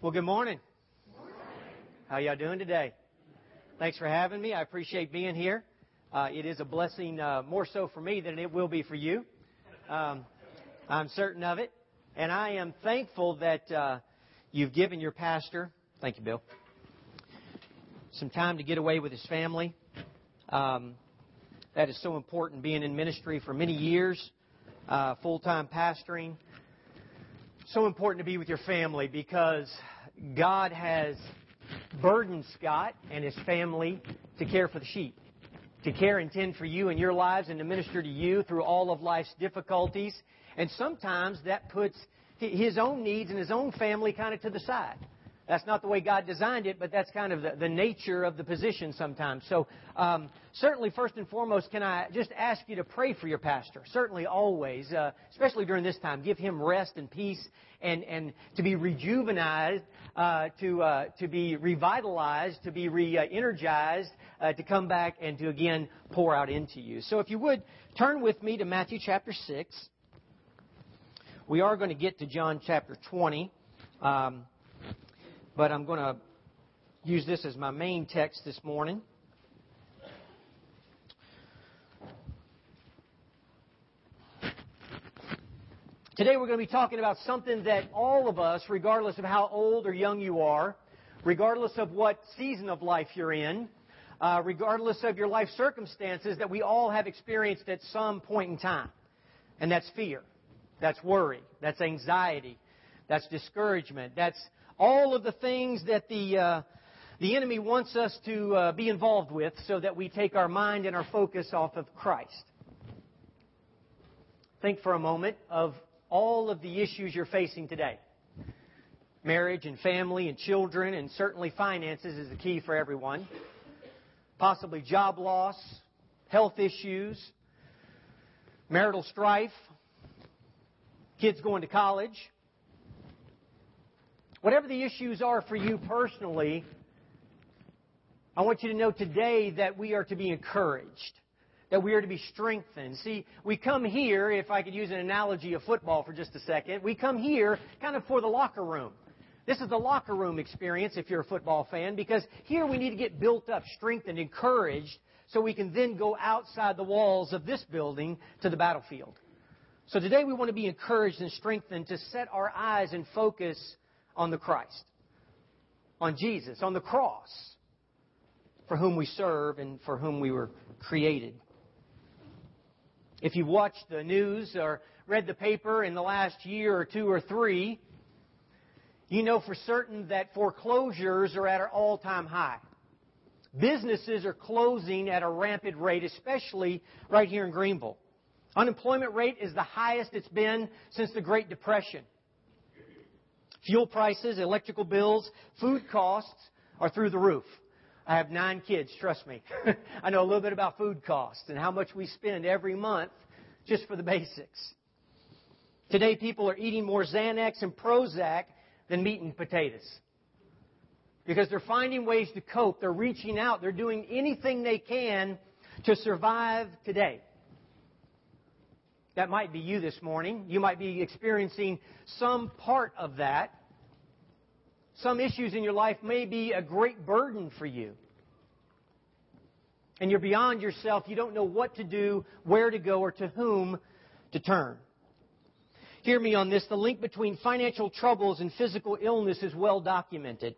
Well, good morning. How y'all doing today? Thanks for having me. I appreciate being here. Uh, it is a blessing, uh, more so for me than it will be for you. Um, I'm certain of it, and I am thankful that uh, you've given your pastor. Thank you, Bill. Some time to get away with his family. Um, that is so important. Being in ministry for many years, uh, full time pastoring so important to be with your family because God has burdened Scott and his family to care for the sheep, to care and tend for you and your lives and to minister to you through all of life's difficulties. And sometimes that puts his own needs and his own family kind of to the side. That's not the way God designed it, but that's kind of the, the nature of the position sometimes. So, um, certainly, first and foremost, can I just ask you to pray for your pastor? Certainly, always, uh, especially during this time. Give him rest and peace and, and to be rejuvenated, uh, to, uh, to be revitalized, to be re energized, uh, to come back and to again pour out into you. So, if you would, turn with me to Matthew chapter 6. We are going to get to John chapter 20. Um, but I'm going to use this as my main text this morning. Today we're going to be talking about something that all of us, regardless of how old or young you are, regardless of what season of life you're in, uh, regardless of your life circumstances, that we all have experienced at some point in time. And that's fear. That's worry. That's anxiety. That's discouragement. That's all of the things that the, uh, the enemy wants us to uh, be involved with so that we take our mind and our focus off of Christ. Think for a moment of all of the issues you're facing today. Marriage and family and children and certainly finances is the key for everyone. Possibly job loss, health issues, marital strife, kids going to college, Whatever the issues are for you personally, I want you to know today that we are to be encouraged, that we are to be strengthened. See, we come here, if I could use an analogy of football for just a second, we come here kind of for the locker room. This is the locker room experience if you're a football fan, because here we need to get built up, strengthened, encouraged, so we can then go outside the walls of this building to the battlefield. So today we want to be encouraged and strengthened to set our eyes and focus on the Christ, on Jesus, on the cross, for whom we serve and for whom we were created. If you've watched the news or read the paper in the last year or two or three, you know for certain that foreclosures are at an all time high. Businesses are closing at a rampant rate, especially right here in Greenville. Unemployment rate is the highest it's been since the Great Depression. Fuel prices, electrical bills, food costs are through the roof. I have nine kids, trust me. I know a little bit about food costs and how much we spend every month just for the basics. Today, people are eating more Xanax and Prozac than meat and potatoes. Because they're finding ways to cope. They're reaching out. They're doing anything they can to survive today. That might be you this morning. You might be experiencing some part of that. Some issues in your life may be a great burden for you. And you're beyond yourself. You don't know what to do, where to go, or to whom to turn. Hear me on this. The link between financial troubles and physical illness is well documented.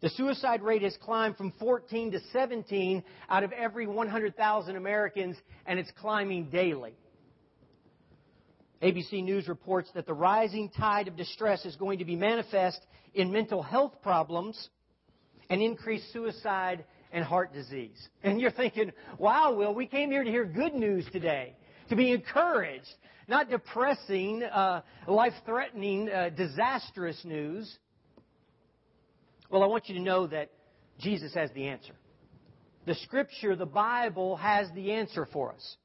The suicide rate has climbed from 14 to 17 out of every 100,000 Americans, and it's climbing daily. ABC News reports that the rising tide of distress is going to be manifest in mental health problems and increased suicide and heart disease. And you're thinking, wow, Will, we came here to hear good news today, to be encouraged, not depressing, uh, life threatening, uh, disastrous news. Well, I want you to know that Jesus has the answer. The Scripture, the Bible, has the answer for us.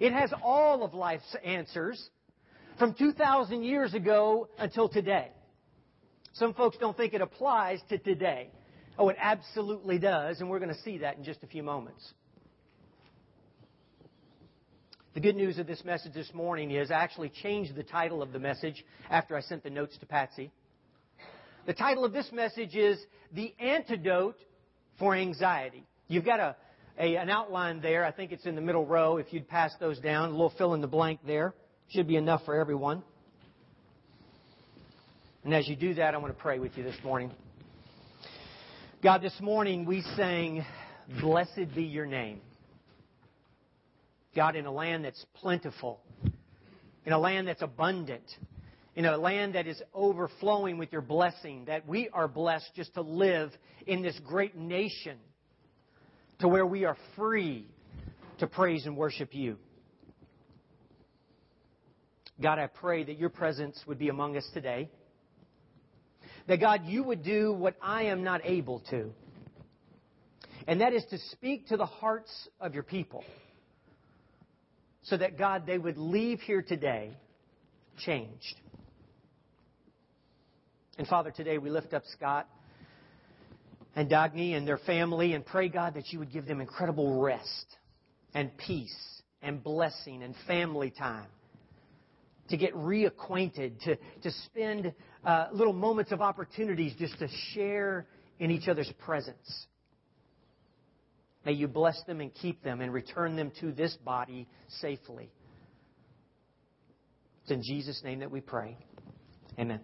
It has all of life's answers from 2,000 years ago until today. Some folks don't think it applies to today. Oh, it absolutely does, and we're going to see that in just a few moments. The good news of this message this morning is I actually changed the title of the message after I sent the notes to Patsy. The title of this message is The Antidote for Anxiety. You've got a, a, an outline there. I think it's in the middle row. If you'd pass those down, a little fill in the blank there. Should be enough for everyone. And as you do that, I want to pray with you this morning. God, this morning we sang, Blessed be your name. God, in a land that's plentiful, in a land that's abundant, in a land that is overflowing with your blessing, that we are blessed just to live in this great nation to where we are free to praise and worship you. God, I pray that your presence would be among us today. That God, you would do what I am not able to. And that is to speak to the hearts of your people. So that God, they would leave here today changed. And Father, today we lift up Scott and Dagny and their family and pray, God, that you would give them incredible rest and peace and blessing and family time to get reacquainted, to, to spend uh, little moments of opportunities just to share in each other's presence. May you bless them and keep them and return them to this body safely. It's in Jesus' name that we pray. Amen.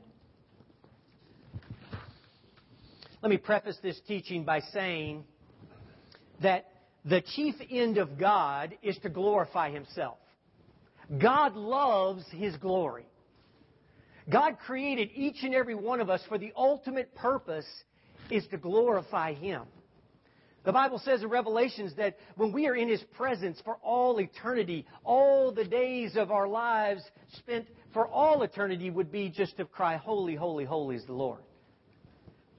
Let me preface this teaching by saying that the chief end of God is to glorify Himself. God loves His glory. God created each and every one of us for the ultimate purpose is to glorify Him. The Bible says in Revelations that when we are in His presence for all eternity, all the days of our lives spent for all eternity would be just to cry, Holy, holy, holy is the Lord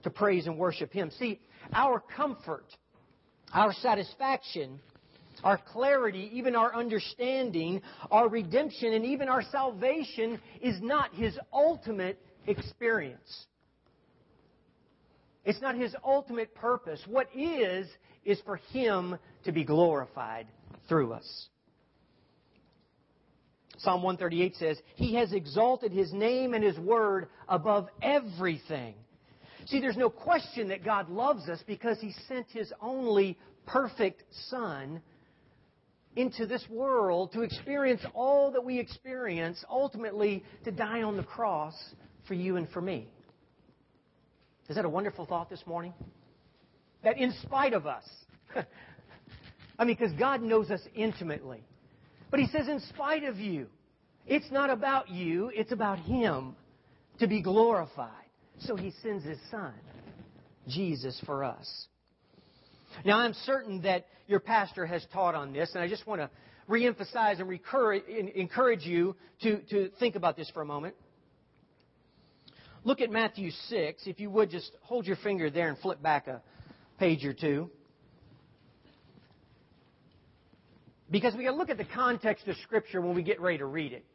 to praise and worship Him. See, our comfort, our satisfaction, our clarity, even our understanding, our redemption, and even our salvation is not His ultimate experience. It's not His ultimate purpose. What is, is for Him to be glorified through us. Psalm 138 says, He has exalted His name and His word above everything. See, there's no question that God loves us because He sent His only perfect Son into this world to experience all that we experience, ultimately to die on the cross for you and for me. Is that a wonderful thought this morning? That in spite of us, I mean, because God knows us intimately. But He says, in spite of you, it's not about you, it's about Him to be glorified. So he sends his son, Jesus, for us. Now, I'm certain that your pastor has taught on this, and I just want to reemphasize and encourage you to, to think about this for a moment. Look at Matthew 6. If you would, just hold your finger there and flip back a page or two. Because we got to look at the context of Scripture when we get ready to read it.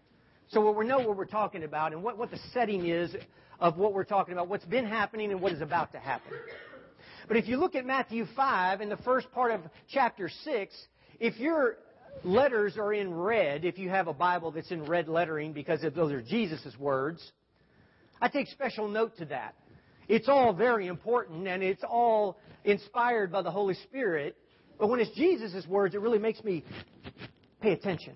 So we know what we're talking about and what, what the setting is of what we're talking about, what's been happening and what is about to happen. But if you look at Matthew 5 in the first part of chapter 6, if your letters are in red, if you have a Bible that's in red lettering because those are Jesus' words, I take special note to that. It's all very important and it's all inspired by the Holy Spirit. But when it's Jesus' words, it really makes me pay attention.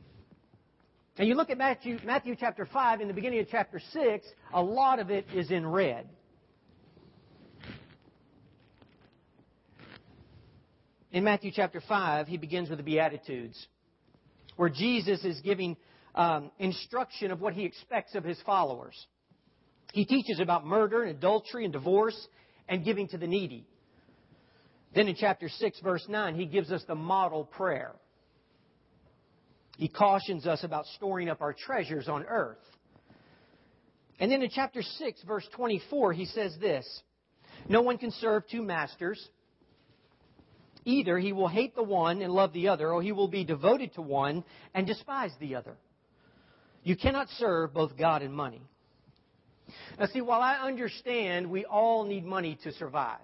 And you look at Matthew, Matthew chapter 5, in the beginning of chapter 6, a lot of it is in red. In Matthew chapter 5, he begins with the Beatitudes, where Jesus is giving um, instruction of what he expects of his followers. He teaches about murder and adultery and divorce and giving to the needy. Then in chapter 6, verse 9, he gives us the model prayer. He cautions us about storing up our treasures on earth. And then in chapter 6, verse 24, he says this No one can serve two masters. Either he will hate the one and love the other, or he will be devoted to one and despise the other. You cannot serve both God and money. Now, see, while I understand we all need money to survive,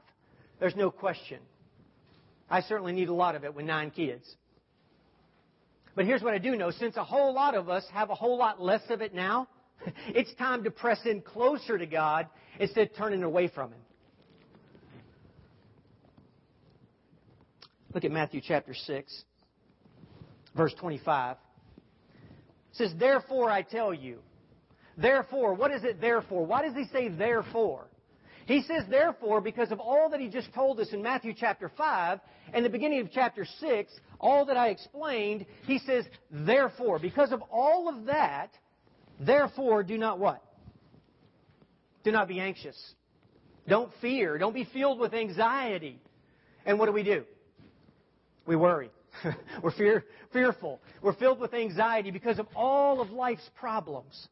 there's no question. I certainly need a lot of it with nine kids. But here's what I do know. Since a whole lot of us have a whole lot less of it now, It's time to press in closer to God instead of turning away from Him. Look at Matthew chapter 6, verse 25. It says, Therefore I tell you. Therefore, what is it therefore? Why does he say therefore? He says therefore because of all that he just told us in Matthew chapter 5 and the beginning of chapter 6, all that I explained, he says therefore. Because of all of that, therefore do not what? Do not be anxious. Don't fear. Don't be filled with anxiety. And what do we do? We worry. We're fear, fearful. We're filled with anxiety because of all of life's problems.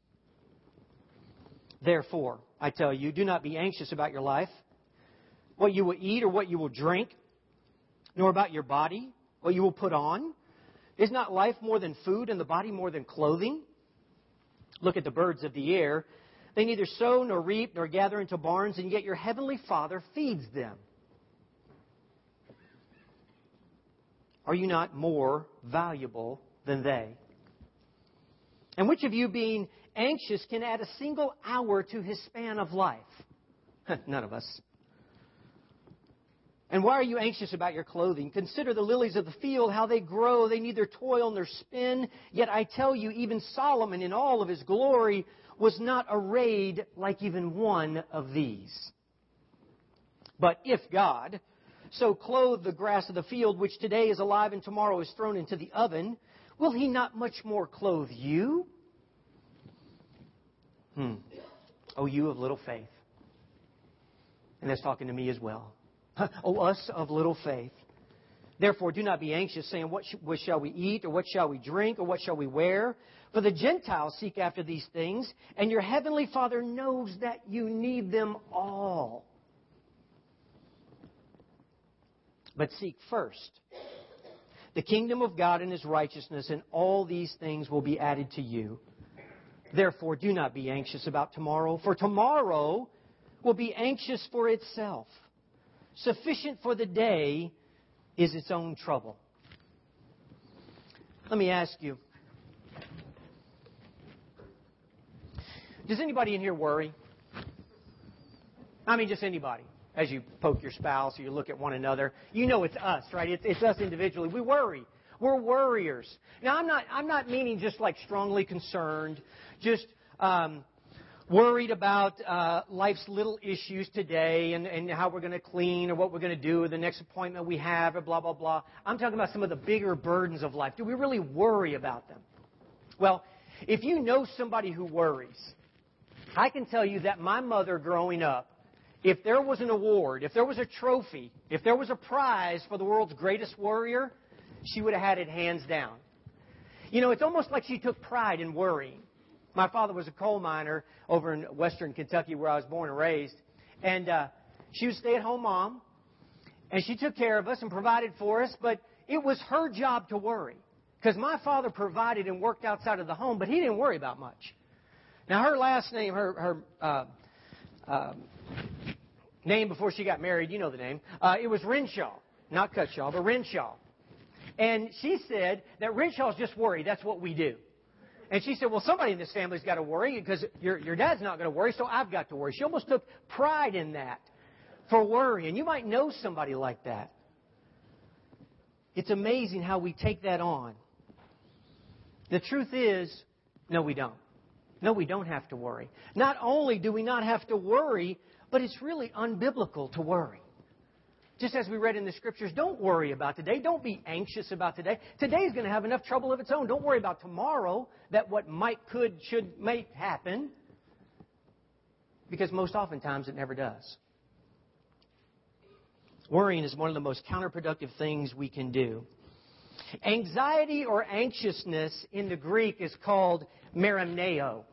Therefore, I tell you, do not be anxious about your life, what you will eat or what you will drink, nor about your body, what you will put on. Is not life more than food and the body more than clothing? Look at the birds of the air. They neither sow nor reap nor gather into barns, and yet your heavenly Father feeds them. Are you not more valuable than they? And which of you, being anxious, can add a single hour to his span of life? None of us. And why are you anxious about your clothing? Consider the lilies of the field, how they grow. They neither toil nor spin. Yet I tell you, even Solomon in all of his glory was not arrayed like even one of these. But if God, so clothe the grass of the field, which today is alive and tomorrow is thrown into the oven, will he not much more clothe you? Hmm. Oh, you of little faith. And that's talking to me as well. oh, us of little faith. Therefore, do not be anxious, saying, what, sh- what shall we eat, or what shall we drink, or what shall we wear? For the Gentiles seek after these things, and your heavenly Father knows that you need them all. But seek first the kingdom of God and his righteousness, and all these things will be added to you. Therefore, do not be anxious about tomorrow, for tomorrow will be anxious for itself. Sufficient for the day is its own trouble. Let me ask you Does anybody in here worry? I mean, just anybody as you poke your spouse or you look at one another. You know it's us, right? It's, it's us individually. We worry. We're worriers. Now, I'm not, I'm not meaning just like strongly concerned, just um, worried about uh, life's little issues today and, and how we're going to clean or what we're going to do or the next appointment we have or blah, blah, blah. I'm talking about some of the bigger burdens of life. Do we really worry about them? Well, if you know somebody who worries, I can tell you that my mother growing up if there was an award, if there was a trophy, if there was a prize for the world's greatest warrior, she would have had it hands down. You know, it's almost like she took pride in worrying. My father was a coal miner over in western Kentucky where I was born and raised. And uh, she was a stay at home mom. And she took care of us and provided for us, but it was her job to worry. Because my father provided and worked outside of the home, but he didn't worry about much. Now, her last name, her, her uh, uh, name before she got married, you know the name. Uh, it was Renshaw, not Cutshaw, but Renshaw. And she said that Renshaw's just worried. That's what we do. And she said, well, somebody in this family's got to worry because your, your dad's not going to worry, so I've got to worry. She almost took pride in that for worry. And you might know somebody like that. It's amazing how we take that on. The truth is, no, we don't. No, we don't have to worry. Not only do we not have to worry, but it's really unbiblical to worry. Just as we read in the scriptures, don't worry about today. Don't be anxious about today. Today is going to have enough trouble of its own. Don't worry about tomorrow, that what might, could, should, may happen. Because most oftentimes it never does. Worrying is one of the most counterproductive things we can do. Anxiety or anxiousness in the Greek is called merimneo.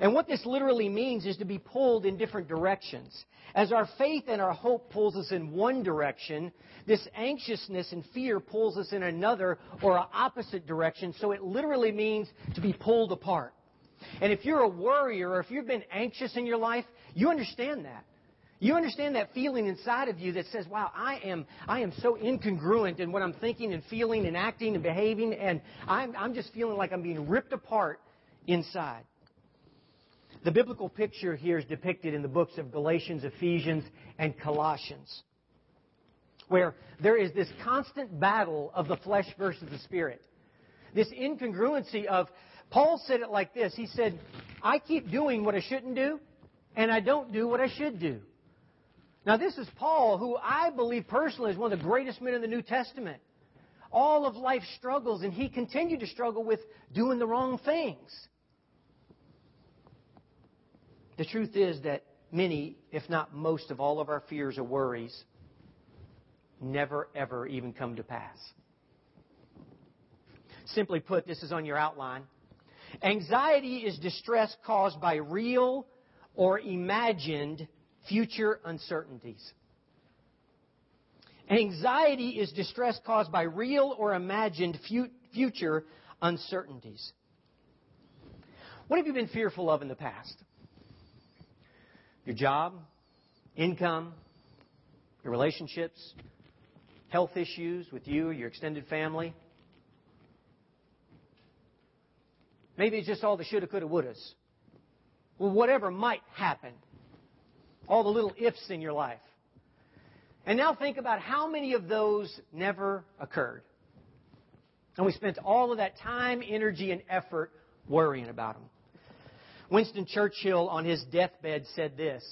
And what this literally means is to be pulled in different directions. As our faith and our hope pulls us in one direction, this anxiousness and fear pulls us in another or an opposite direction. So it literally means to be pulled apart. And if you're a worrier or if you've been anxious in your life, you understand that. You understand that feeling inside of you that says, wow, I am, I am so incongruent in what I'm thinking and feeling and acting and behaving, and I'm, I'm just feeling like I'm being ripped apart inside. The biblical picture here is depicted in the books of Galatians, Ephesians, and Colossians, where there is this constant battle of the flesh versus the spirit. This incongruency of, Paul said it like this He said, I keep doing what I shouldn't do, and I don't do what I should do. Now, this is Paul, who I believe personally is one of the greatest men in the New Testament. All of life struggles, and he continued to struggle with doing the wrong things. The truth is that many, if not most, of all of our fears or worries never, ever even come to pass. Simply put, this is on your outline. Anxiety is distress caused by real or imagined future uncertainties. Anxiety is distress caused by real or imagined future uncertainties. What have you been fearful of in the past? Your job, income, your relationships, health issues with you, or your extended family. Maybe it's just all the shoulda, coulda, wouldas. Well, whatever might happen all the little ifs in your life. And now think about how many of those never occurred. And we spent all of that time, energy, and effort worrying about them. Winston Churchill, on his deathbed, said this.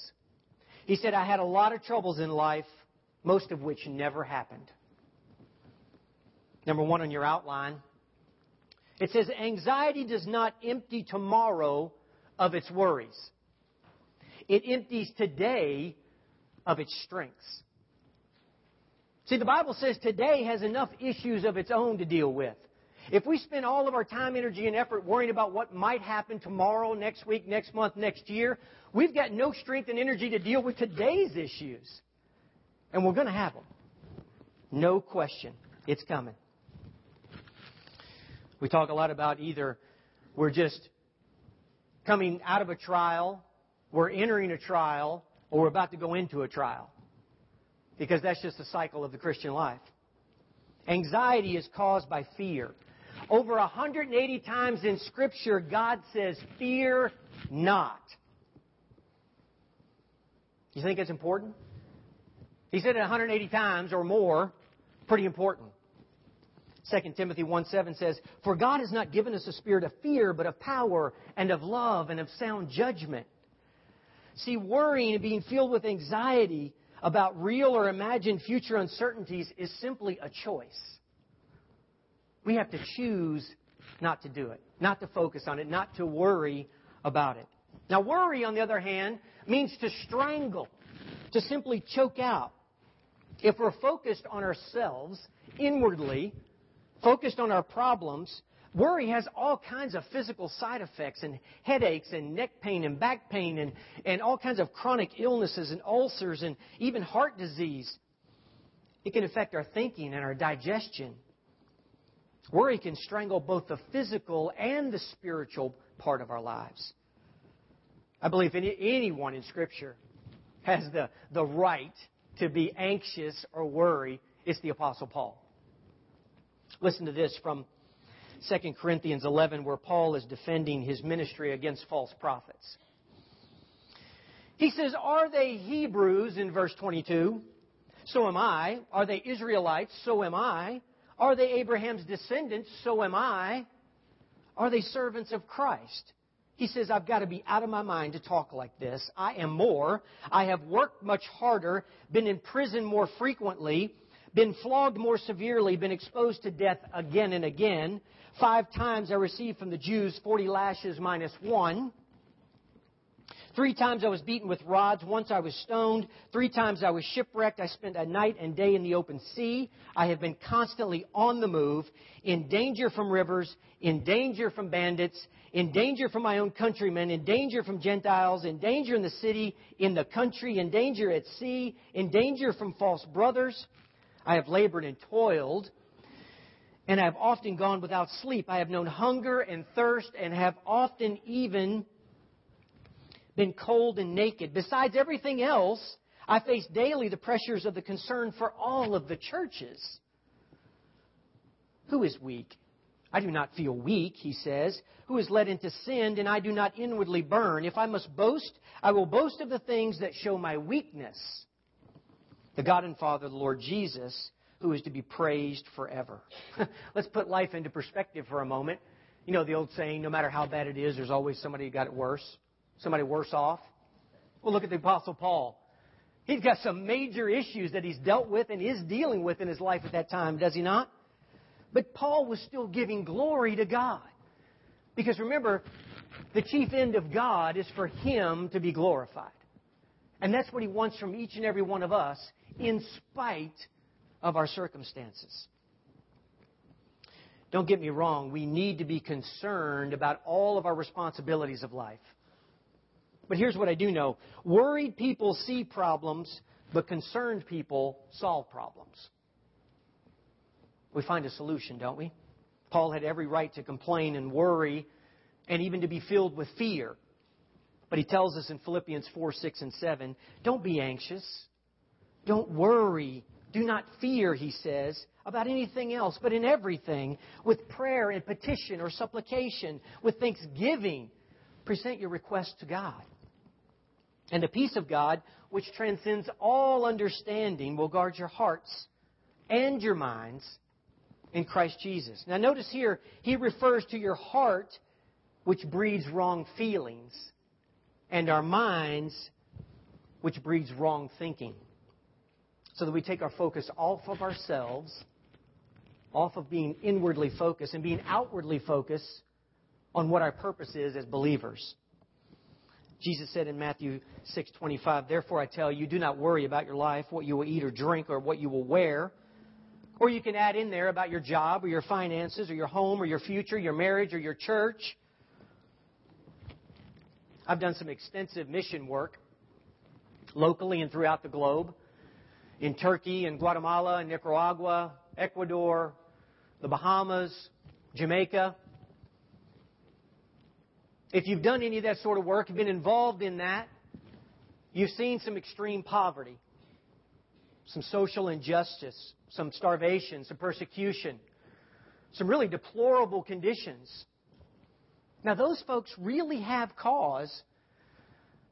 He said, I had a lot of troubles in life, most of which never happened. Number one on your outline. It says, anxiety does not empty tomorrow of its worries. It empties today of its strengths. See, the Bible says today has enough issues of its own to deal with. If we spend all of our time, energy, and effort worrying about what might happen tomorrow, next week, next month, next year, we've got no strength and energy to deal with today's issues. And we're going to have them. No question. It's coming. We talk a lot about either we're just coming out of a trial we're entering a trial or we're about to go into a trial. Because that's just the cycle of the Christian life. Anxiety is caused by fear. Over 180 times in Scripture, God says, Fear not. You think it's important? He said it 180 times or more. Pretty important. 2 Timothy 1 7 says, For God has not given us a spirit of fear, but of power and of love and of sound judgment. See, worrying and being filled with anxiety about real or imagined future uncertainties is simply a choice. We have to choose not to do it, not to focus on it, not to worry about it. Now, worry, on the other hand, means to strangle, to simply choke out. If we're focused on ourselves inwardly, focused on our problems, Worry has all kinds of physical side effects and headaches and neck pain and back pain and, and all kinds of chronic illnesses and ulcers and even heart disease. It can affect our thinking and our digestion. Worry can strangle both the physical and the spiritual part of our lives. I believe any, anyone in Scripture has the, the right to be anxious or worry. It's the Apostle Paul. Listen to this from 2 Corinthians 11, where Paul is defending his ministry against false prophets. He says, Are they Hebrews in verse 22? So am I. Are they Israelites? So am I. Are they Abraham's descendants? So am I. Are they servants of Christ? He says, I've got to be out of my mind to talk like this. I am more. I have worked much harder, been in prison more frequently, been flogged more severely, been exposed to death again and again. Five times I received from the Jews 40 lashes minus one. Three times I was beaten with rods. Once I was stoned. Three times I was shipwrecked. I spent a night and day in the open sea. I have been constantly on the move, in danger from rivers, in danger from bandits, in danger from my own countrymen, in danger from Gentiles, in danger in the city, in the country, in danger at sea, in danger from false brothers. I have labored and toiled and I have often gone without sleep. I have known hunger and thirst and have often even been cold and naked. Besides everything else, I face daily the pressures of the concern for all of the churches. Who is weak I do not feel weak, he says, who is led into sin, and I do not inwardly burn. If I must boast, I will boast of the things that show my weakness. The God and Father, the Lord Jesus, who is to be praised forever. Let's put life into perspective for a moment. You know the old saying, no matter how bad it is, there's always somebody who got it worse, somebody worse off. Well, look at the Apostle Paul. He's got some major issues that he's dealt with and is dealing with in his life at that time, does he not? But Paul was still giving glory to God. Because remember, the chief end of God is for him to be glorified. And that's what he wants from each and every one of us, in spite of our circumstances. Don't get me wrong, we need to be concerned about all of our responsibilities of life. But here's what I do know worried people see problems, but concerned people solve problems. We find a solution, don't we? Paul had every right to complain and worry and even to be filled with fear. But he tells us in Philippians 4, 6, and 7 don't be anxious. Don't worry. Do not fear, he says, about anything else, but in everything, with prayer and petition or supplication, with thanksgiving, present your requests to God. And the peace of God, which transcends all understanding, will guard your hearts and your minds in Christ Jesus. Now, notice here, he refers to your heart, which breeds wrong feelings, and our minds, which breeds wrong thinking. So that we take our focus off of ourselves, off of being inwardly focused, and being outwardly focused on what our purpose is as believers. Jesus said in Matthew 6:25, "Therefore I tell you, do not worry about your life, what you will eat or drink, or what you will wear." Or you can add in there about your job or your finances or your home or your future, your marriage or your church. I've done some extensive mission work locally and throughout the globe in Turkey and Guatemala and Nicaragua, Ecuador, the Bahamas, Jamaica. If you've done any of that sort of work, been involved in that, you've seen some extreme poverty, some social injustice, some starvation, some persecution, some really deplorable conditions. Now, those folks really have cause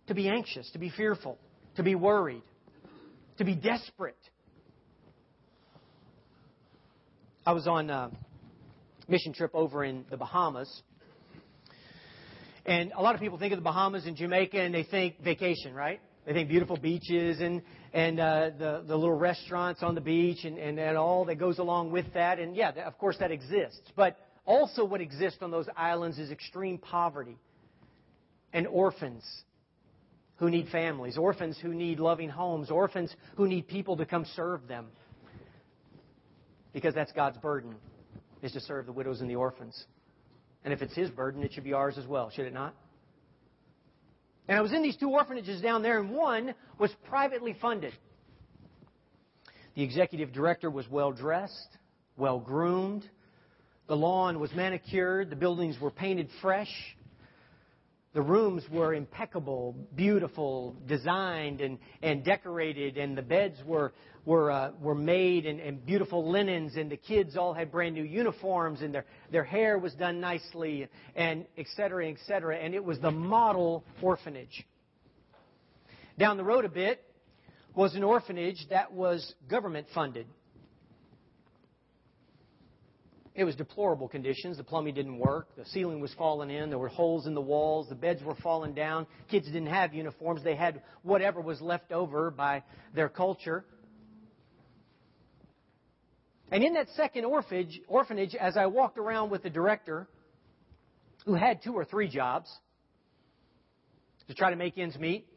to be anxious, to be fearful, to be worried, to be desperate. I was on a mission trip over in the Bahamas. And a lot of people think of the Bahamas and Jamaica and they think vacation, right? They think beautiful beaches and, and uh, the, the little restaurants on the beach and, and, and all that goes along with that. And yeah, of course that exists. But also what exists on those islands is extreme poverty and orphans who need families, orphans who need loving homes, orphans who need people to come serve them. Because that's God's burden, is to serve the widows and the orphans. And if it's His burden, it should be ours as well, should it not? And I was in these two orphanages down there, and one was privately funded. The executive director was well dressed, well groomed. The lawn was manicured. The buildings were painted fresh. The rooms were impeccable, beautiful, designed and, and decorated, and the beds were, were, uh, were made and, and beautiful linens, and the kids all had brand new uniforms, and their, their hair was done nicely, and et cetera, et cetera. And it was the model orphanage. Down the road a bit was an orphanage that was government funded. It was deplorable conditions. The plumbing didn't work. The ceiling was falling in. There were holes in the walls. The beds were falling down. Kids didn't have uniforms. They had whatever was left over by their culture. And in that second orphanage, orphanage, as I walked around with the director, who had two or three jobs to try to make ends meet,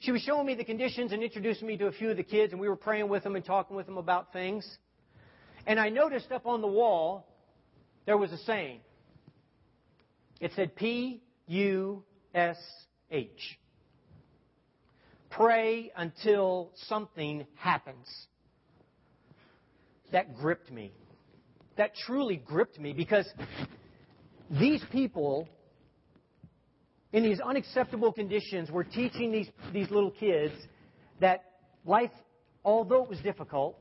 she was showing me the conditions and introducing me to a few of the kids, and we were praying with them and talking with them about things. And I noticed up on the wall there was a saying. It said P U S H. Pray until something happens. That gripped me. That truly gripped me because these people, in these unacceptable conditions, were teaching these, these little kids that life, although it was difficult,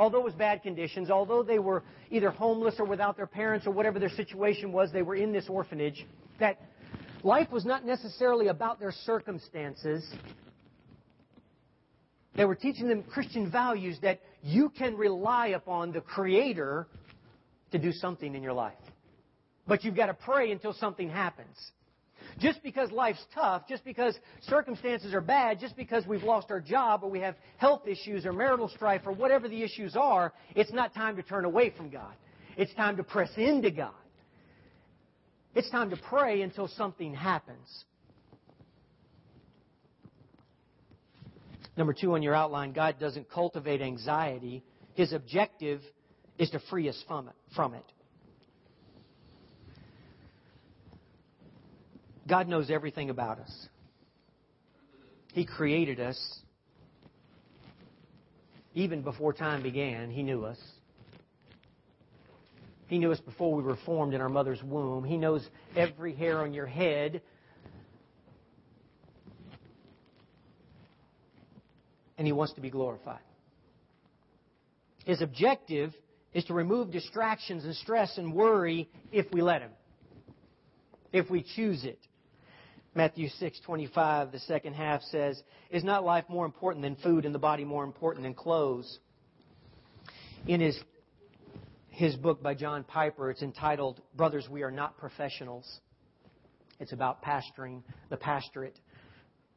although it was bad conditions, although they were either homeless or without their parents or whatever their situation was, they were in this orphanage, that life was not necessarily about their circumstances. They were teaching them Christian values that you can rely upon the Creator to do something in your life. But you've got to pray until something happens. Just because life's tough, just because circumstances are bad, just because we've lost our job or we have health issues or marital strife or whatever the issues are, it's not time to turn away from God. It's time to press into God. It's time to pray until something happens. Number two on your outline, God doesn't cultivate anxiety. His objective is to free us from it. From it. God knows everything about us. He created us. Even before time began, He knew us. He knew us before we were formed in our mother's womb. He knows every hair on your head. And He wants to be glorified. His objective is to remove distractions and stress and worry if we let Him, if we choose it. Matthew 6:25, the second half says, "Is not life more important than food and the body more important than clothes?" In his his book by John Piper, it's entitled Brothers We Are Not Professionals. It's about pastoring the pastorate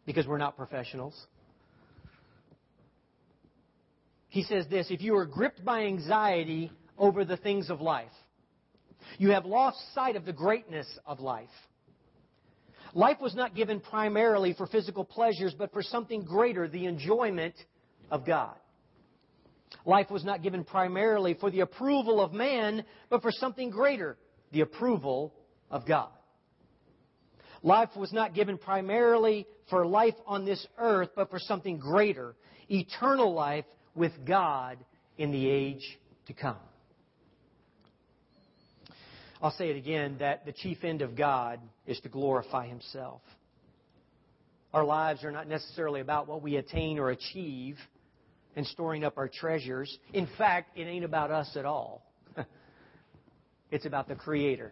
because we're not professionals. He says this, if you are gripped by anxiety over the things of life, you have lost sight of the greatness of life. Life was not given primarily for physical pleasures, but for something greater, the enjoyment of God. Life was not given primarily for the approval of man, but for something greater, the approval of God. Life was not given primarily for life on this earth, but for something greater, eternal life with God in the age to come. I'll say it again that the chief end of God is to glorify Himself. Our lives are not necessarily about what we attain or achieve and storing up our treasures. In fact, it ain't about us at all. it's about the Creator.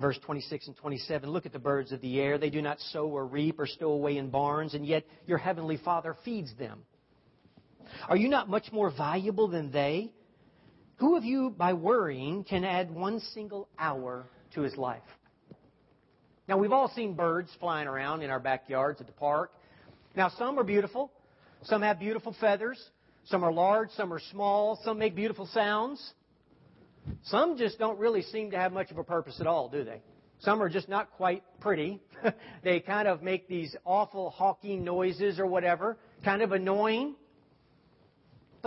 Verse 26 and 27 Look at the birds of the air. They do not sow or reap or stow away in barns, and yet your heavenly Father feeds them. Are you not much more valuable than they? Who of you, by worrying, can add one single hour to his life? Now, we've all seen birds flying around in our backyards at the park. Now, some are beautiful. Some have beautiful feathers. Some are large. Some are small. Some make beautiful sounds. Some just don't really seem to have much of a purpose at all, do they? Some are just not quite pretty. they kind of make these awful hawking noises or whatever, kind of annoying.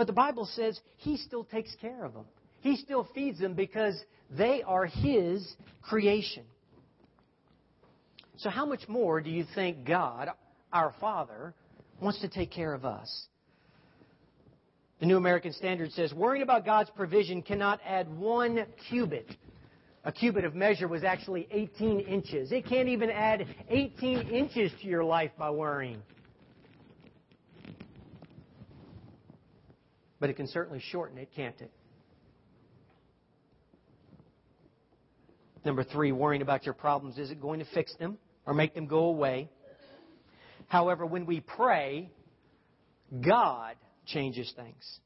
But the Bible says He still takes care of them. He still feeds them because they are His creation. So, how much more do you think God, our Father, wants to take care of us? The New American Standard says worrying about God's provision cannot add one cubit. A cubit of measure was actually 18 inches. It can't even add 18 inches to your life by worrying. But it can certainly shorten it, can't it? Number three, worrying about your problems isn't going to fix them or make them go away. However, when we pray, God changes things.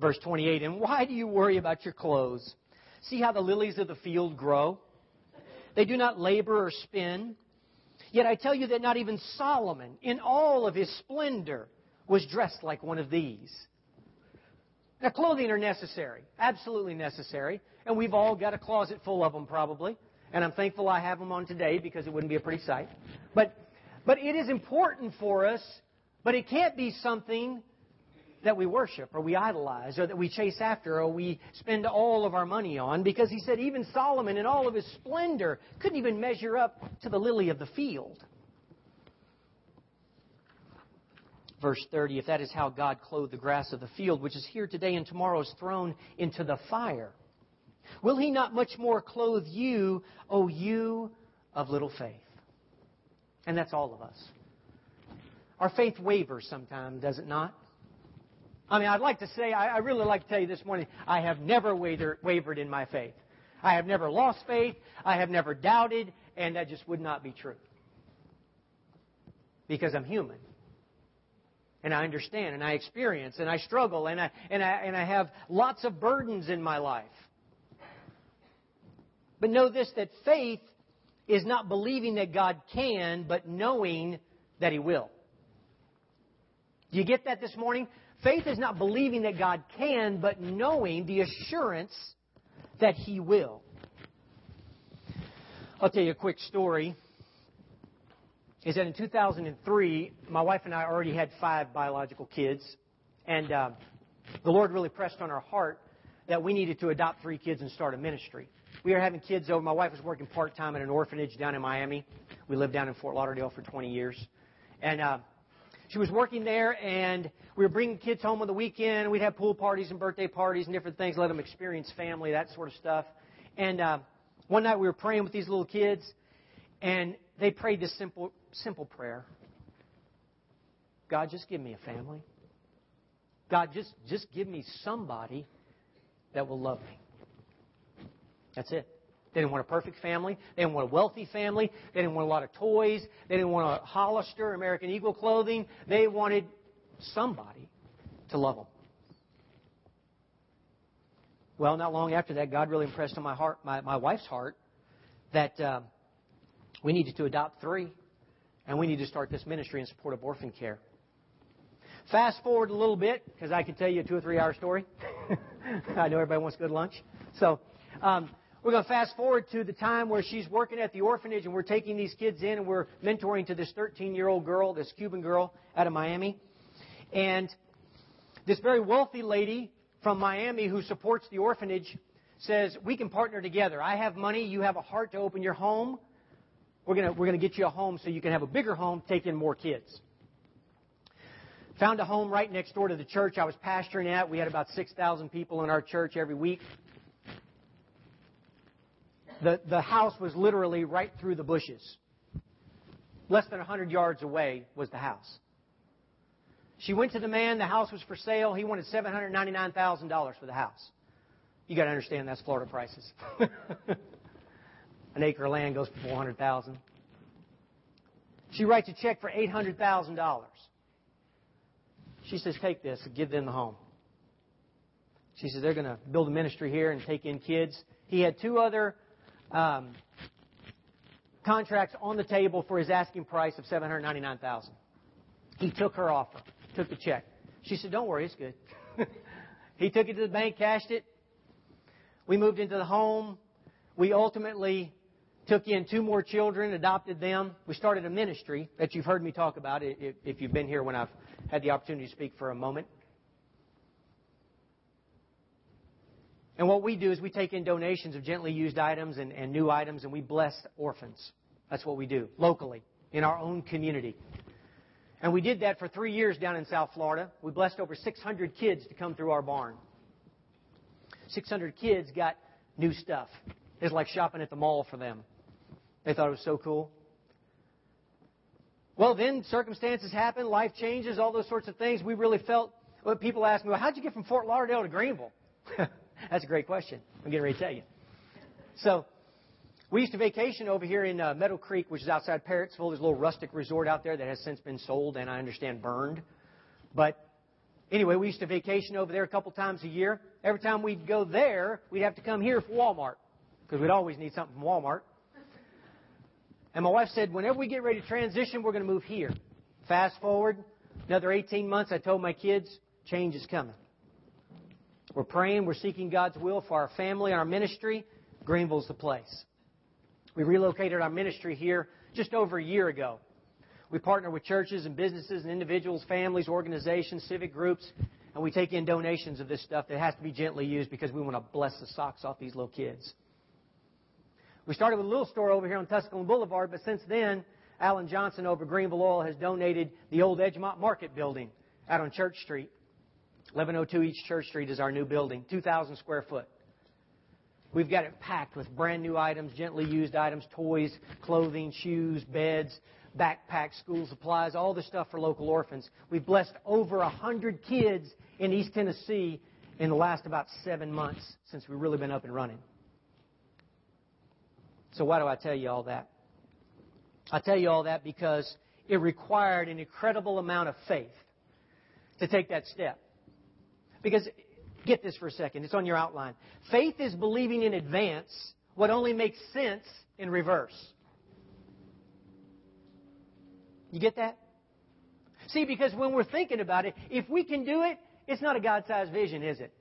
Verse 28, and why do you worry about your clothes? See how the lilies of the field grow? They do not labor or spin. Yet I tell you that not even Solomon, in all of his splendor, was dressed like one of these. Now, clothing are necessary, absolutely necessary, and we've all got a closet full of them probably. And I'm thankful I have them on today because it wouldn't be a pretty sight. But, but it is important for us, but it can't be something that we worship or we idolize or that we chase after or we spend all of our money on because he said even Solomon in all of his splendor couldn't even measure up to the lily of the field. Verse 30, if that is how God clothed the grass of the field, which is here today and tomorrow is thrown into the fire, will he not much more clothe you, O you of little faith? And that's all of us. Our faith wavers sometimes, does it not? I mean, I'd like to say, I, I really like to tell you this morning, I have never waver, wavered in my faith. I have never lost faith. I have never doubted, and that just would not be true. Because I'm human. And I understand, and I experience, and I struggle, and I, and I, and I have lots of burdens in my life. But know this that faith is not believing that God can, but knowing that He will. Do you get that this morning? Faith is not believing that God can, but knowing the assurance that He will. I'll tell you a quick story. Is that in 2003, my wife and I already had five biological kids, and uh, the Lord really pressed on our heart that we needed to adopt three kids and start a ministry. We were having kids over. My wife was working part time at an orphanage down in Miami. We lived down in Fort Lauderdale for 20 years, and uh, she was working there, and we were bringing kids home on the weekend. We'd have pool parties and birthday parties and different things, let them experience family, that sort of stuff. And uh, one night we were praying with these little kids, and they prayed this simple, simple prayer. God, just give me a family. God, just, just give me somebody that will love me. That's it. They didn't want a perfect family. They didn't want a wealthy family. They didn't want a lot of toys. They didn't want a Hollister, American Eagle clothing. They wanted somebody to love them. Well, not long after that, God really impressed on my heart, my, my wife's heart, that uh, we needed to adopt three, and we need to start this ministry in support of orphan care. Fast forward a little bit, because I could tell you a two or three hour story. I know everybody wants to go lunch. So, um, we're going to fast forward to the time where she's working at the orphanage and we're taking these kids in and we're mentoring to this 13 year old girl, this Cuban girl out of Miami. And this very wealthy lady from Miami who supports the orphanage says, We can partner together. I have money. You have a heart to open your home. We're going to, we're to get you a home so you can have a bigger home, take in more kids. Found a home right next door to the church I was pastoring at. We had about 6,000 people in our church every week. The, the house was literally right through the bushes. Less than 100 yards away was the house. She went to the man, the house was for sale. He wanted $799,000 for the house. You got to understand that's Florida prices. An acre of land goes for 400,000. She writes a check for $800,000. She says, "Take this and give them the home." She says they're going to build a ministry here and take in kids. He had two other um, contracts on the table for his asking price of seven hundred ninety nine thousand. He took her offer, took the check. She said, "Don't worry, it's good." he took it to the bank, cashed it. We moved into the home. We ultimately took in two more children, adopted them. We started a ministry that you've heard me talk about if you've been here when I've had the opportunity to speak for a moment. And what we do is we take in donations of gently used items and, and new items and we bless orphans. That's what we do locally in our own community. And we did that for three years down in South Florida. We blessed over 600 kids to come through our barn. 600 kids got new stuff. It's like shopping at the mall for them. They thought it was so cool. Well, then circumstances happen, life changes, all those sorts of things. We really felt, well, people ask me, well, how'd you get from Fort Lauderdale to Greeneville? That's a great question. I'm getting ready to tell you. So, we used to vacation over here in uh, Meadow Creek, which is outside Parrottsville. There's a little rustic resort out there that has since been sold and I understand burned. But anyway, we used to vacation over there a couple times a year. Every time we'd go there, we'd have to come here for Walmart because we'd always need something from Walmart. And my wife said, whenever we get ready to transition, we're going to move here. Fast forward another 18 months, I told my kids, change is coming. We're praying, we're seeking God's will for our family and our ministry. Greeneville's the place. We relocated our ministry here just over a year ago. We partner with churches and businesses and individuals, families, organizations, civic groups, and we take in donations of this stuff that has to be gently used because we want to bless the socks off these little kids. We started with a little store over here on Tusculum Boulevard, but since then, Alan Johnson over Greeneville Oil has donated the old Edgemont Market building out on Church Street. 1102 East Church Street is our new building, 2,000 square foot. We've got it packed with brand new items, gently used items, toys, clothing, shoes, beds, backpack, school supplies, all the stuff for local orphans. We've blessed over a hundred kids in East Tennessee in the last about seven months since we've really been up and running. So why do I tell you all that? I tell you all that because it required an incredible amount of faith to take that step. Because, get this for a second, it's on your outline. Faith is believing in advance what only makes sense in reverse. You get that? See, because when we're thinking about it, if we can do it, it's not a God sized vision, is it?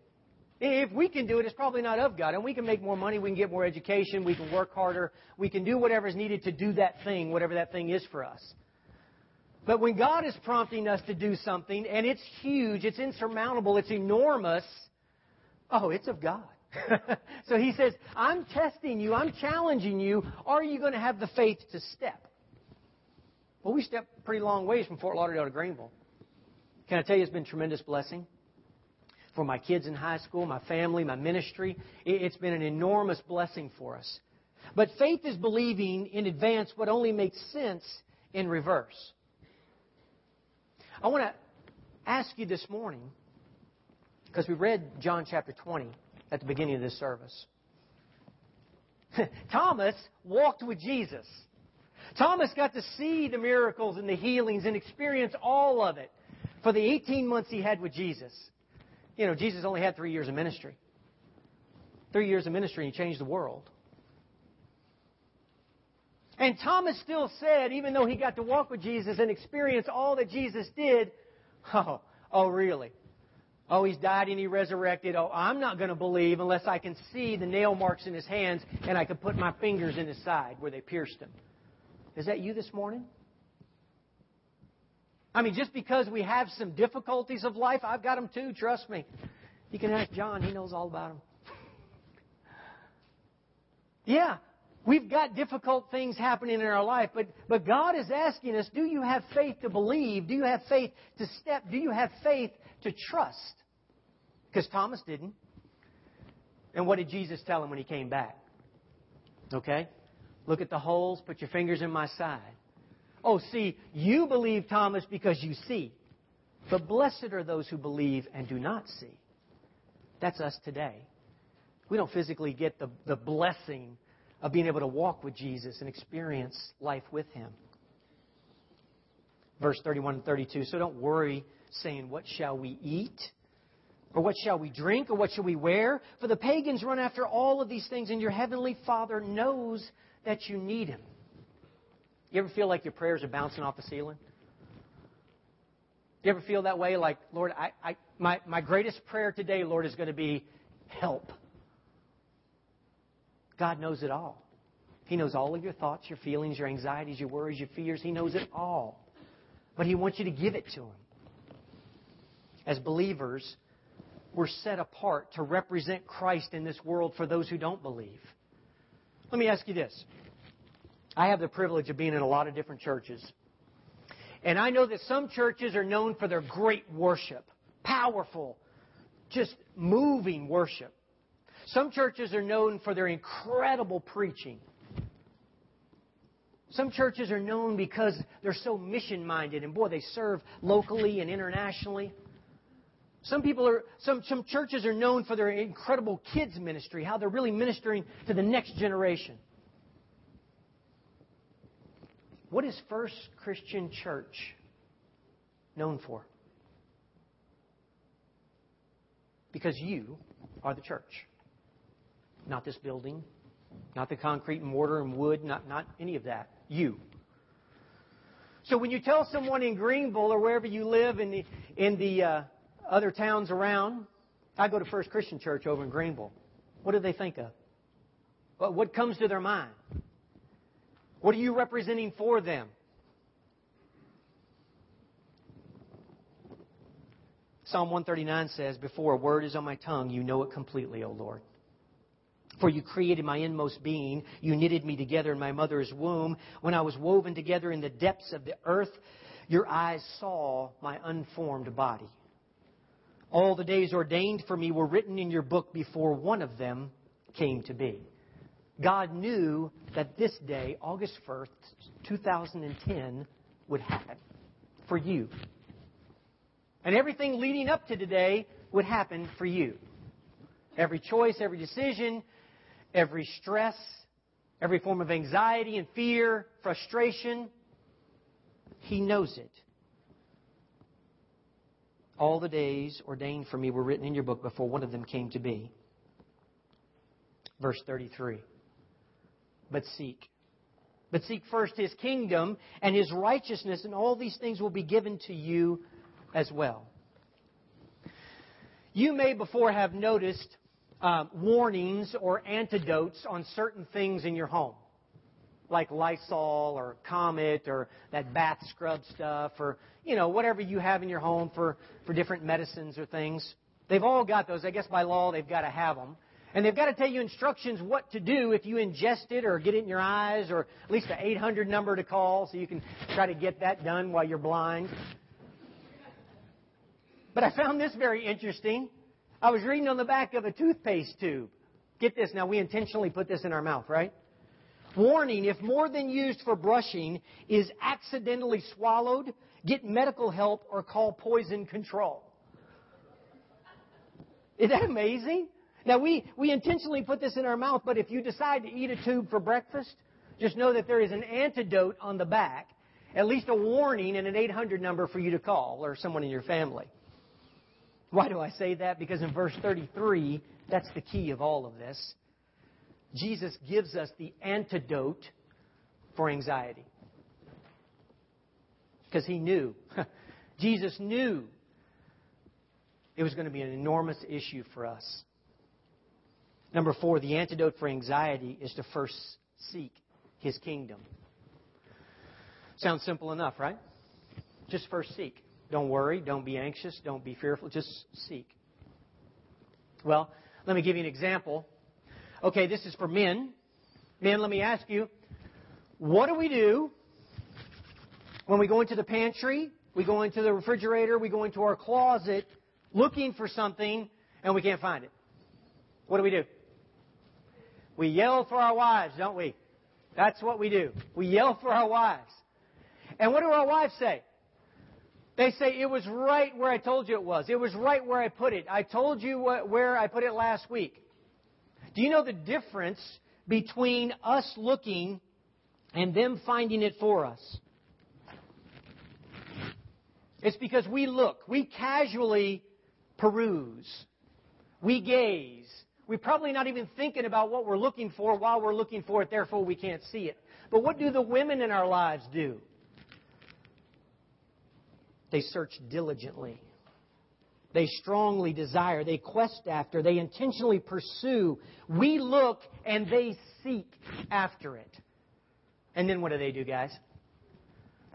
If we can do it, it's probably not of God. And we can make more money, we can get more education, we can work harder, we can do whatever is needed to do that thing, whatever that thing is for us. But when God is prompting us to do something, and it's huge, it's insurmountable, it's enormous, oh, it's of God. so he says, I'm testing you, I'm challenging you. Are you going to have the faith to step? Well, we stepped pretty long ways from Fort Lauderdale to Greeneville. Can I tell you, it's been a tremendous blessing for my kids in high school, my family, my ministry. It's been an enormous blessing for us. But faith is believing in advance what only makes sense in reverse. I want to ask you this morning, because we read John chapter 20 at the beginning of this service. Thomas walked with Jesus. Thomas got to see the miracles and the healings and experience all of it for the 18 months he had with Jesus. You know, Jesus only had three years of ministry. Three years of ministry, and he changed the world. And Thomas still said, even though he got to walk with Jesus and experience all that Jesus did, oh, oh, really? Oh, he's died and he resurrected. Oh, I'm not going to believe unless I can see the nail marks in his hands and I can put my fingers in his side where they pierced him. Is that you this morning? I mean, just because we have some difficulties of life, I've got them too, trust me. You can ask John, he knows all about them. yeah, we've got difficult things happening in our life, but, but God is asking us, do you have faith to believe? Do you have faith to step? Do you have faith to trust? Because Thomas didn't. And what did Jesus tell him when he came back? Okay? Look at the holes, put your fingers in my side. Oh, see, you believe, Thomas, because you see. But blessed are those who believe and do not see. That's us today. We don't physically get the, the blessing of being able to walk with Jesus and experience life with Him. Verse 31 and 32. So don't worry saying, What shall we eat? Or what shall we drink? Or what shall we wear? For the pagans run after all of these things, and your heavenly Father knows that you need Him. You ever feel like your prayers are bouncing off the ceiling? You ever feel that way? Like, Lord, I, I, my, my greatest prayer today, Lord, is going to be help. God knows it all. He knows all of your thoughts, your feelings, your anxieties, your worries, your fears. He knows it all. But He wants you to give it to Him. As believers, we're set apart to represent Christ in this world for those who don't believe. Let me ask you this I have the privilege of being in a lot of different churches. And I know that some churches are known for their great worship, powerful, just moving worship. Some churches are known for their incredible preaching. Some churches are known because they're so mission minded and boy, they serve locally and internationally. Some people are, some, some churches are known for their incredible kids ministry, how they're really ministering to the next generation. What is First Christian Church known for? Because you are the church. Not this building, not the concrete and mortar and wood, not, not any of that. You. So when you tell someone in Greeneville or wherever you live in the, in the uh, other towns around, I go to First Christian Church over in Greeneville. What do they think of? What comes to their mind? What are you representing for them? Psalm 139 says, Before a word is on my tongue, you know it completely, O Lord. For you created my inmost being. You knitted me together in my mother's womb. When I was woven together in the depths of the earth, your eyes saw my unformed body. All the days ordained for me were written in your book before one of them came to be. God knew that this day, August 1st, 2010, would happen for you. And everything leading up to today would happen for you. Every choice, every decision, every stress, every form of anxiety and fear, frustration, He knows it. All the days ordained for me were written in your book before one of them came to be. Verse 33. But seek. But seek first His kingdom and His righteousness, and all these things will be given to you as well. You may before have noticed uh, warnings or antidotes on certain things in your home, like Lysol or Comet or that bath scrub stuff or you know whatever you have in your home for for different medicines or things. They've all got those. I guess by law they've got to have them. And they've got to tell you instructions what to do if you ingest it or get it in your eyes or at least an 800 number to call so you can try to get that done while you're blind. But I found this very interesting. I was reading on the back of a toothpaste tube. Get this, now we intentionally put this in our mouth, right? Warning, if more than used for brushing is accidentally swallowed, get medical help or call poison control. Isn't that amazing? Now we, we intentionally put this in our mouth, but if you decide to eat a tube for breakfast, just know that there is an antidote on the back, at least a warning and an 800 number for you to call or someone in your family. Why do I say that? Because in verse 33, that's the key of all of this. Jesus gives us the antidote for anxiety. Because he knew. Jesus knew it was going to be an enormous issue for us. Number four, the antidote for anxiety is to first seek his kingdom. Sounds simple enough, right? Just first seek. Don't worry. Don't be anxious. Don't be fearful. Just seek. Well, let me give you an example. Okay, this is for men. Men, let me ask you, what do we do when we go into the pantry, we go into the refrigerator, we go into our closet looking for something and we can't find it? What do we do? We yell for our wives, don't we? That's what we do. We yell for our wives. And what do our wives say? They say, it was right where I told you it was. It was right where I put it. I told you what, where I put it last week. Do you know the difference between us looking and them finding it for us? It's because we look. We casually peruse. We gaze. We're probably not even thinking about what we're looking for while we're looking for it, therefore we can't see it. But what do the women in our lives do? They search diligently. They strongly desire. They quest after. They intentionally pursue. We look and they seek after it. And then what do they do, guys?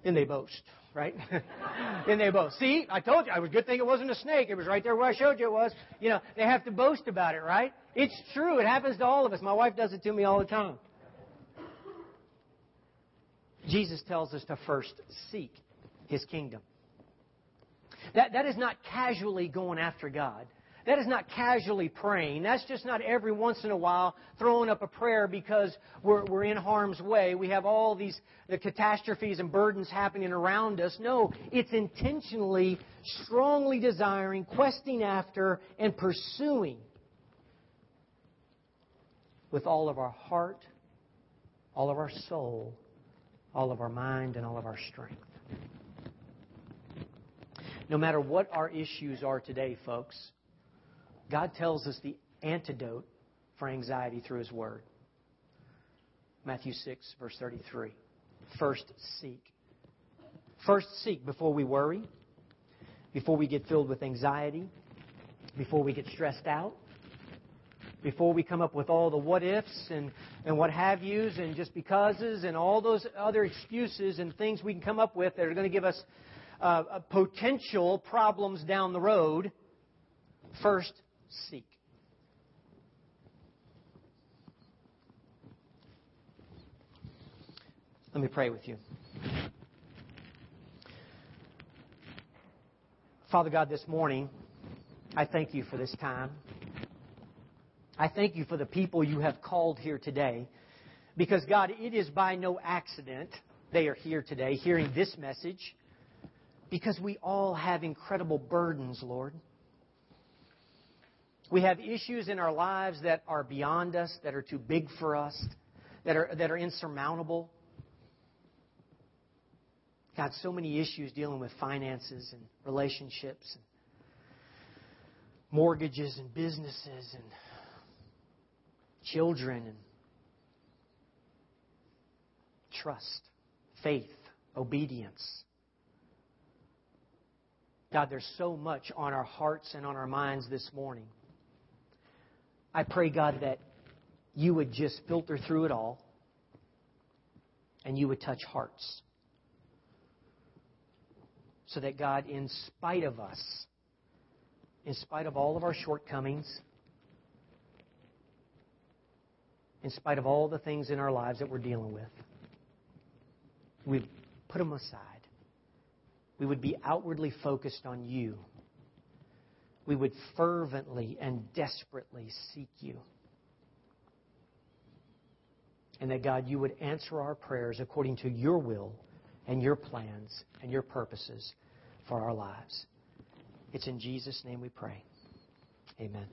Then they boast, right? then they boast. See, I told you. I was good thing it wasn't a snake. It was right there where I showed you it was. You know, they have to boast about it, right? It's true. It happens to all of us. My wife does it to me all the time. Jesus tells us to first seek his kingdom. That, that is not casually going after God. That is not casually praying. That's just not every once in a while throwing up a prayer because we're, we're in harm's way. We have all these the catastrophes and burdens happening around us. No, it's intentionally, strongly desiring, questing after, and pursuing with all of our heart, all of our soul, all of our mind, and all of our strength. No matter what our issues are today, folks, God tells us the antidote for anxiety through His Word. Matthew 6, verse 33. First seek. First seek before we worry, before we get filled with anxiety, before we get stressed out, before we come up with all the what ifs and, and what have yous and just becauses and all those other excuses and things we can come up with that are going to give us uh, potential problems down the road, first seek. Let me pray with you. Father God, this morning, I thank you for this time. I thank you for the people you have called here today Because, God, it is by no accident they are here today hearing this message. Because we all have incredible burdens, Lord. We have issues in our lives that are beyond us, that are too big for us, that are, that are insurmountable. God, so many issues dealing with finances and relationships and mortgages and businesses and children and trust, faith, obedience. God, there's so much on our hearts and on our minds this morning. I pray, God, that you would just filter through it all and you would touch hearts. So that, God, in spite of us, in spite of all of our shortcomings, in spite of all the things in our lives that we're dealing with, we put them aside. We would be outwardly focused on you. We would fervently and desperately seek you. And that, God, you would answer our prayers according to your will and your plans and your purposes for our lives. It's in Jesus' name we pray. Amen.